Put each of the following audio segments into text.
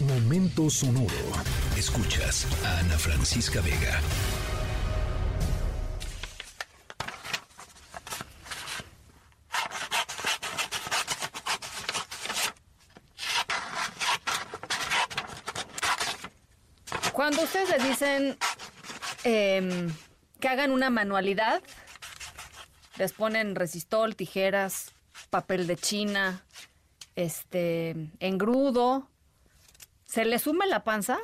Momento sonoro. Escuchas a Ana Francisca Vega. Cuando ustedes les dicen em, que hagan una manualidad, les ponen resistol, tijeras, papel de china, este, engrudo, ¿se les sume la panza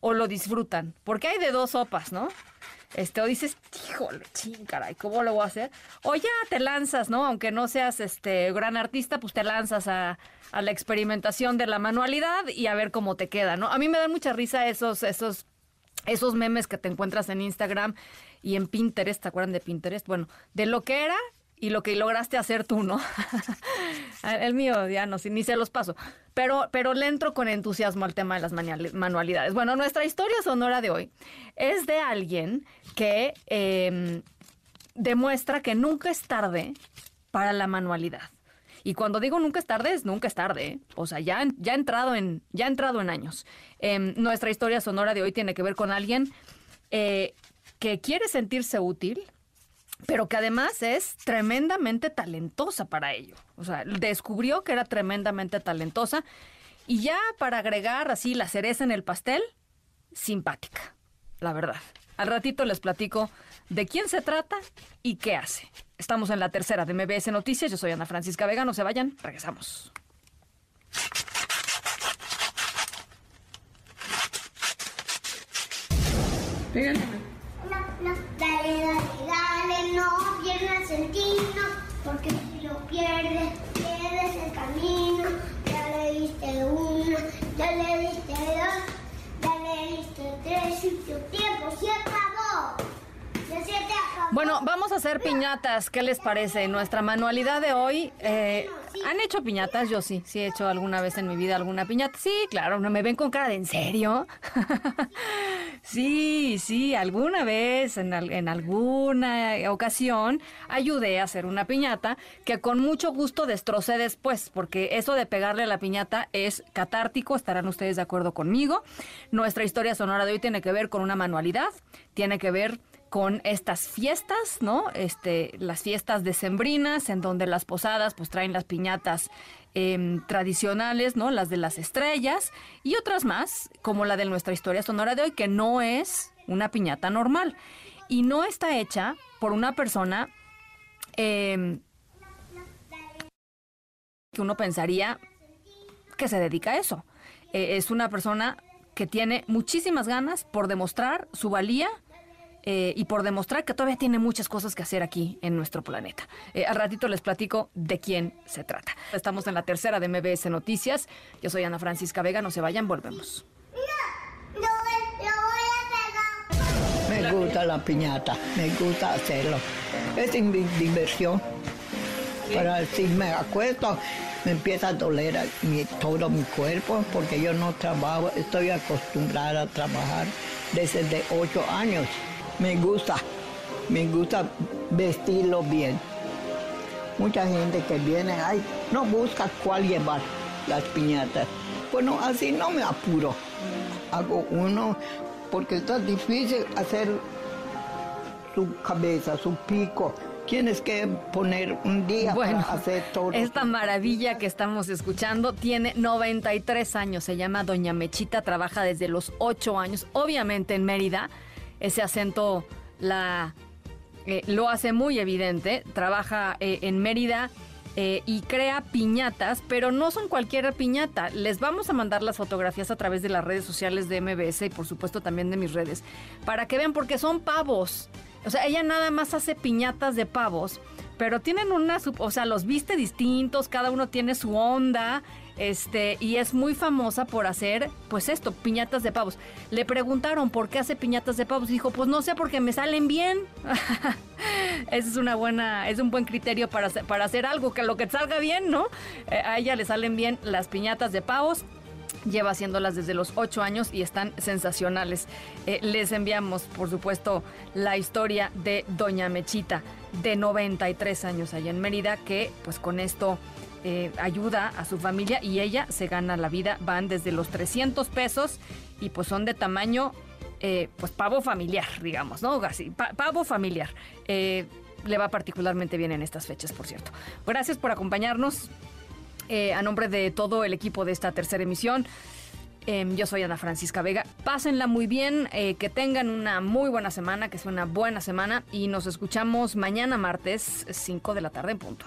o lo disfrutan? Porque hay de dos sopas, ¿no? Este, o dices, híjole, ching, caray, ¿cómo lo voy a hacer? O ya te lanzas, ¿no? Aunque no seas este gran artista, pues te lanzas a, a la experimentación de la manualidad y a ver cómo te queda, ¿no? A mí me dan mucha risa esos, esos esos memes que te encuentras en Instagram y en Pinterest, ¿te acuerdan de Pinterest? Bueno, de lo que era y lo que lograste hacer tú, ¿no? El mío ya no, ni se los paso. Pero, pero le entro con entusiasmo al tema de las manualidades. Bueno, nuestra historia sonora de hoy es de alguien que em, demuestra que nunca es tarde para la manualidad. Y cuando digo nunca es tarde, es nunca es tarde. ¿eh? O sea, ya, ya, entrado en, ya entrado en años. Em, nuestra historia sonora de hoy tiene que ver con alguien eh, que quiere sentirse útil, pero que además es tremendamente talentosa para ello. O sea, descubrió que era tremendamente talentosa y ya para agregar así la cereza en el pastel, simpática, la verdad. Al ratito les platico de quién se trata y qué hace. Estamos en la tercera de MBS Noticias. Yo soy Ana Francisca Vega. No se vayan. Regresamos. No, no, dale, porque si lo pierdes, pierdes el camino. Ya le diste una, ya le diste dos, ya le diste tres, y tu tiempo se acabó. Ya se te acabó. Bueno, vamos hacer piñatas. ¿Qué les parece? Nuestra manualidad de hoy. eh, ¿Han hecho piñatas? Yo sí. Sí he hecho alguna vez en mi vida alguna piñata. Sí, claro. ¿No me ven con cara de en serio? sí, sí. Alguna vez, en, en alguna ocasión, ayudé a hacer una piñata que con mucho gusto destrocé después. Porque eso de pegarle a la piñata es catártico. Estarán ustedes de acuerdo conmigo. Nuestra historia sonora de hoy tiene que ver con una manualidad. Tiene que ver con estas fiestas, ¿no? Este, las fiestas decembrinas, en donde las posadas pues traen las piñatas em, tradicionales, ¿no? Las de las estrellas y otras más, como la de nuestra historia sonora de hoy, que no es una piñata normal y no está hecha por una persona em, que uno pensaría que se dedica a eso. Eh, es una persona que tiene muchísimas ganas por demostrar su valía eh, y por demostrar que todavía tiene muchas cosas que hacer aquí en nuestro planeta. Eh, al ratito les platico de quién se trata. Estamos en la tercera de MBS Noticias. Yo soy Ana Francisca Vega, no se vayan, volvemos. No, voy, lo voy a pegar. Me gusta la piñata, me gusta hacerlo. Es mi diversión. Pero si me acuesto, me empieza a doler mi- todo mi cuerpo porque yo no trabajo, estoy acostumbrada a trabajar desde de ocho años. Me gusta, me gusta vestirlo bien. Mucha gente que viene, ay, no busca cuál llevar las piñatas. Bueno, así no me apuro. Hago uno porque está difícil hacer su cabeza, su pico. Tienes que poner un día Bueno, para hacer todo. esta maravilla que estamos escuchando tiene 93 años, se llama Doña Mechita, trabaja desde los 8 años, obviamente en Mérida, ese acento la, eh, lo hace muy evidente, trabaja eh, en Mérida eh, y crea piñatas, pero no son cualquier piñata, les vamos a mandar las fotografías a través de las redes sociales de MBS y por supuesto también de mis redes, para que vean, porque son pavos. O sea, ella nada más hace piñatas de pavos, pero tienen una, o sea, los viste distintos, cada uno tiene su onda, este, y es muy famosa por hacer, pues esto, piñatas de pavos. Le preguntaron por qué hace piñatas de pavos, dijo, pues no sé, porque me salen bien. Es una buena, es un buen criterio para para hacer algo que lo que salga bien, ¿no? Eh, a ella le salen bien las piñatas de pavos. Lleva haciéndolas desde los ocho años y están sensacionales. Eh, les enviamos, por supuesto, la historia de Doña Mechita, de 93 años allá en Mérida, que pues con esto eh, ayuda a su familia y ella se gana la vida. Van desde los 300 pesos y pues son de tamaño, eh, pues pavo familiar, digamos, ¿no? Así, pavo familiar. Eh, le va particularmente bien en estas fechas, por cierto. Gracias por acompañarnos. a nombre de todo el equipo de esta tercera emisión, em, yo soy Ana Francisca Vega. Pásenla muy bien, que tengan una muy buena semana, que sea una buena semana y nos escuchamos mañana martes 5 de la tarde en punto.